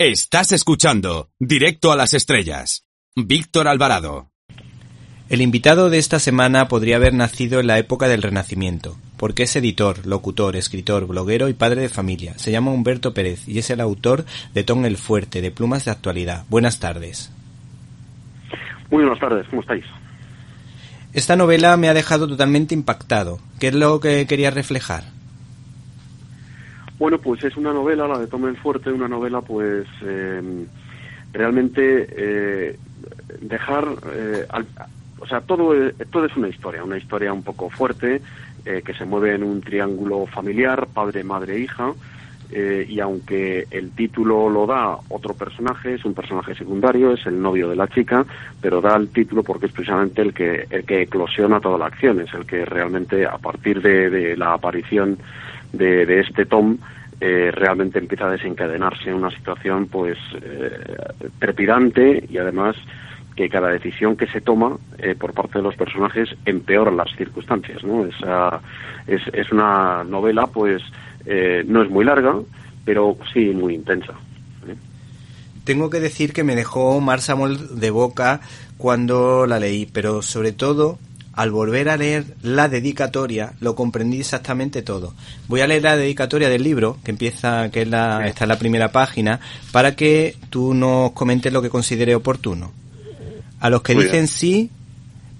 Estás escuchando Directo a las Estrellas. Víctor Alvarado. El invitado de esta semana podría haber nacido en la época del Renacimiento, porque es editor, locutor, escritor, bloguero y padre de familia. Se llama Humberto Pérez y es el autor de Ton el Fuerte, de Plumas de Actualidad. Buenas tardes. Muy buenas tardes, ¿cómo estáis? Esta novela me ha dejado totalmente impactado. ¿Qué es lo que quería reflejar? Bueno, pues es una novela, la de Tom el Fuerte, una novela pues eh, realmente eh, dejar, eh, o sea, todo, todo es una historia, una historia un poco fuerte, que se mueve en un triángulo familiar, padre, madre, hija, y aunque el título lo da otro personaje, es un personaje secundario, es el novio de la chica, pero da el título porque es precisamente el que, el que eclosiona toda la acción, es el que realmente a partir de la aparición de, este Tom eh, realmente empieza a desencadenarse una situación pues eh, trepidante y además que cada decisión que se toma eh, por parte de los personajes empeora las circunstancias ¿no? Esa, es, es una novela pues no es muy larga pero sí muy intensa tengo que decir que me dejó Mar Samuel de boca cuando la leí, pero sobre todo al volver a leer la dedicatoria lo comprendí exactamente todo. Voy a leer la dedicatoria del libro, que empieza, que es la, está en la primera página, para que tú nos comentes lo que considere oportuno. A los que dicen sí,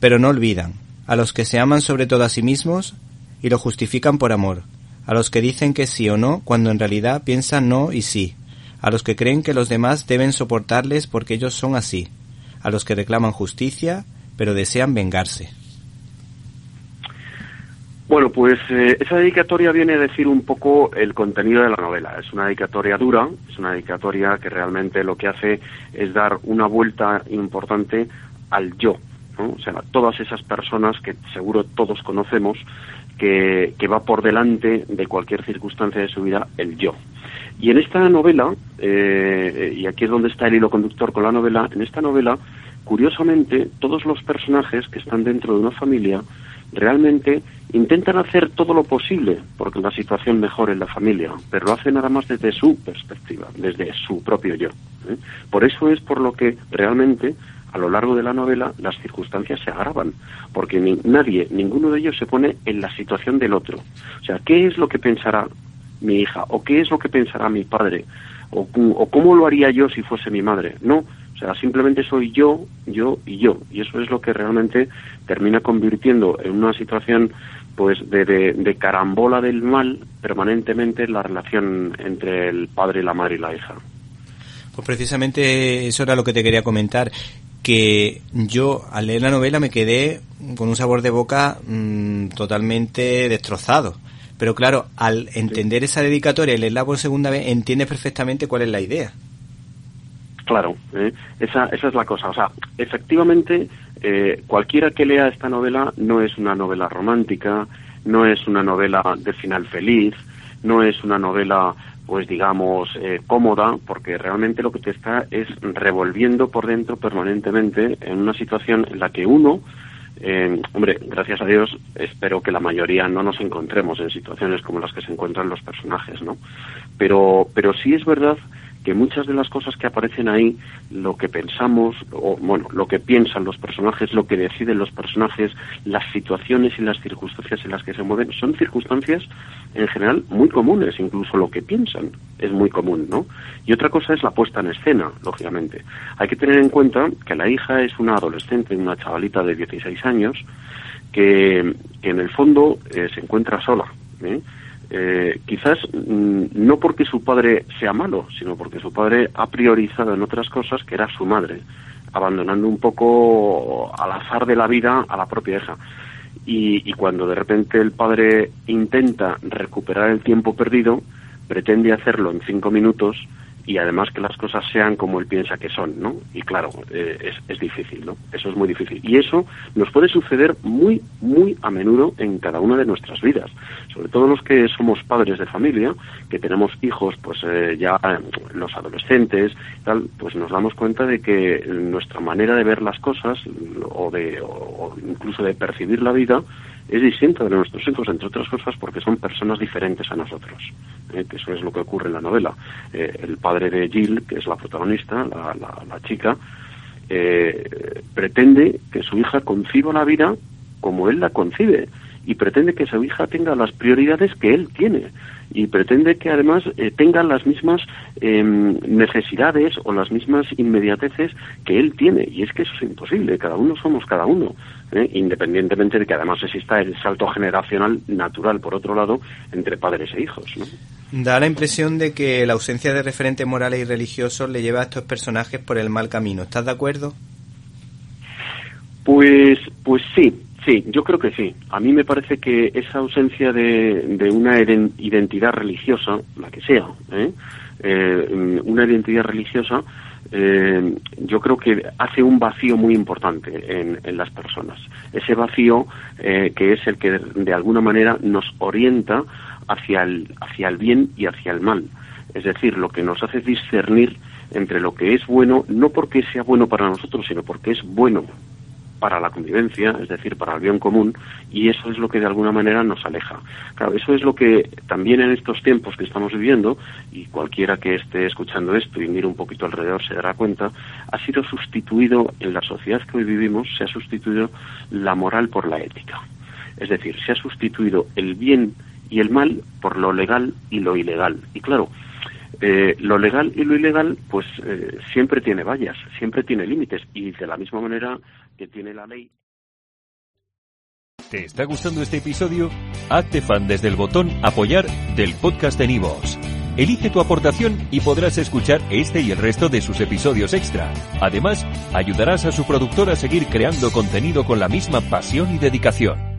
pero no olvidan. A los que se aman sobre todo a sí mismos y lo justifican por amor. A los que dicen que sí o no cuando en realidad piensan no y sí. A los que creen que los demás deben soportarles porque ellos son así. A los que reclaman justicia, pero desean vengarse. Bueno, pues eh, esa dedicatoria viene a decir un poco el contenido de la novela. Es una dedicatoria dura, es una dedicatoria que realmente lo que hace es dar una vuelta importante al yo, o sea, todas esas personas que seguro todos conocemos, que, va por delante de cualquier circunstancia de su vida el yo. Y en esta novela, eh, y aquí es donde está el hilo conductor con la novela, en esta novela, curiosamente, todos los personajes que están dentro de una familia realmente intentan hacer todo lo posible porque la situación mejore en la familia, pero lo hacen nada más desde su perspectiva, desde su propio yo. ¿eh? Por eso es por lo que realmente a lo largo de la novela las circunstancias se agravan, porque nadie, ninguno de ellos se pone en la situación del otro. O sea, ¿qué es lo que pensará mi hija? ¿O qué es lo que pensará mi padre? ¿O, o cómo lo haría yo si fuese mi madre? No, o sea, simplemente soy yo, yo y yo. Y eso es lo que realmente termina convirtiendo en una situación pues de, de, carambola del mal permanentemente la relación entre el padre, la madre y la hija. Pues precisamente eso era lo que te quería comentar, que yo al leer la novela me quedé con un sabor de boca mm, totalmente destrozado. Pero claro, al entender esa dedicatoria y leerla por segunda vez, entiendes perfectamente cuál es la idea. Claro, ¿eh? esa, esa es la cosa. O sea, efectivamente, eh, cualquiera que lea esta novela no es una novela romántica, no es una novela de final feliz, no es una novela, pues digamos, eh, cómoda, porque realmente lo que te está es revolviendo por dentro permanentemente en una situación en la que uno, hombre, gracias a Dios, espero que la mayoría no nos encontremos en situaciones como las que se encuentran los personajes, ¿no? Pero, pero sí es verdad que muchas de las cosas que aparecen ahí, lo que pensamos, o bueno, lo que piensan los personajes, lo que deciden los personajes, las situaciones y las circunstancias en las que se mueven, son circunstancias en general muy comunes, incluso lo que piensan es muy común, ¿no? Y otra cosa es la puesta en escena, lógicamente. Hay que tener en cuenta que la hija es una adolescente, una chavalita de 16 años, que, en el fondo eh, se encuentra sola, ¿eh? Eh, quizás mm, no porque su padre sea malo, sino porque su padre ha priorizado en otras cosas que era su madre, abandonando un poco al azar de la vida a la propia hija. Y, y cuando de repente el padre intenta recuperar el tiempo perdido, pretende hacerlo en cinco minutos y además que las cosas sean como él piensa que son, ¿no? Y claro, eh, es, es, difícil, ¿no? Eso es muy difícil. Y eso nos puede suceder muy, muy a menudo en cada una de nuestras vidas. Sobre todo los que somos padres de familia, que tenemos hijos, pues eh, ya los adolescentes, tal, pues nos damos cuenta de que nuestra manera de ver las cosas o de o incluso de percibir la vida es distinta de nuestros hijos, entre otras cosas porque son personas diferentes a nosotros, ¿eh? eso es lo que ocurre en la novela. Eh, el padre de Jill, que es la protagonista, la, la, chica, eh, pretende que su hija conciba la vida como él la concibe y pretende que su hija tenga las prioridades que él tiene y pretende que además eh, tenga las mismas em, necesidades o las mismas inmediateces que él tiene y es que eso es imposible cada uno somos cada uno ¿eh? independientemente de que además exista el salto generacional natural por otro lado entre padres e hijos Da la impresión de que la ausencia de referentes morales y religiosos le lleva a estos personajes por el mal camino. ¿Estás de acuerdo? Pues, pues sí, Sí, yo creo que sí. A mí me parece que esa ausencia de, una identidad religiosa, la que sea, ¿eh? Eh, una identidad religiosa, eh, yo creo que hace un vacío muy importante en, las personas. Ese vacío que es el que de, alguna manera nos orienta hacia el, hacia el bien y hacia el mal. Es decir, lo que nos hace discernir entre lo que es bueno, no porque sea bueno para nosotros, sino porque es bueno para la convivencia, es decir, para el bien común, y eso es lo que de alguna manera nos aleja. Claro, eso es lo que también en estos tiempos que estamos viviendo, y cualquiera que esté escuchando esto y mire un poquito alrededor se dará cuenta, ha sido sustituido en la sociedad que hoy vivimos, se ha sustituido la moral por la ética. Es decir, se ha sustituido el bien y el mal por lo legal y lo ilegal. Y claro, eh, lo legal y lo ilegal, pues eh, siempre tiene vallas, siempre tiene límites, y de la misma manera que tiene la ley. ¿Te está gustando este episodio? Hazte fan desde el botón Apoyar del podcast de Nivos. Elige tu aportación y podrás escuchar este y el resto de sus episodios extra. Además, ayudarás a su productor a seguir creando contenido con la misma pasión y dedicación.